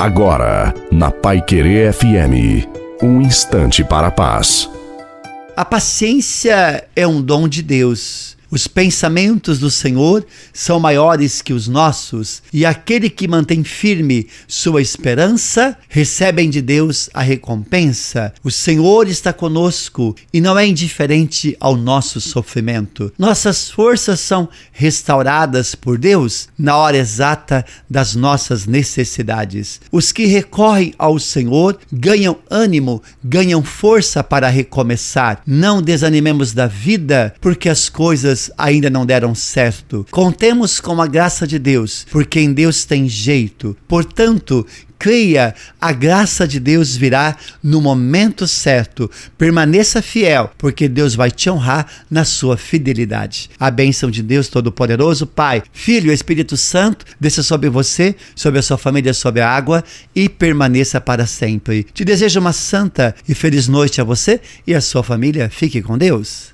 Agora, na Pai Querer FM, um instante para a paz. A paciência é um dom de Deus. Os pensamentos do Senhor são maiores que os nossos, e aquele que mantém firme sua esperança recebem de Deus a recompensa. O Senhor está conosco e não é indiferente ao nosso sofrimento. Nossas forças são restauradas por Deus na hora exata das nossas necessidades. Os que recorrem ao Senhor ganham ânimo, ganham força para recomeçar. Não desanimemos da vida, porque as coisas coisas ainda não deram certo. Contemos com a graça de Deus, porque em Deus tem jeito. Portanto, creia, a graça de Deus virá no momento certo. Permaneça fiel, porque Deus vai te honrar na sua fidelidade. A bênção de Deus Todo-Poderoso, Pai, Filho e Espírito Santo, desça sobre você, sobre a sua família, sobre a água e permaneça para sempre. Te desejo uma santa e feliz noite a você e a sua família. Fique com Deus.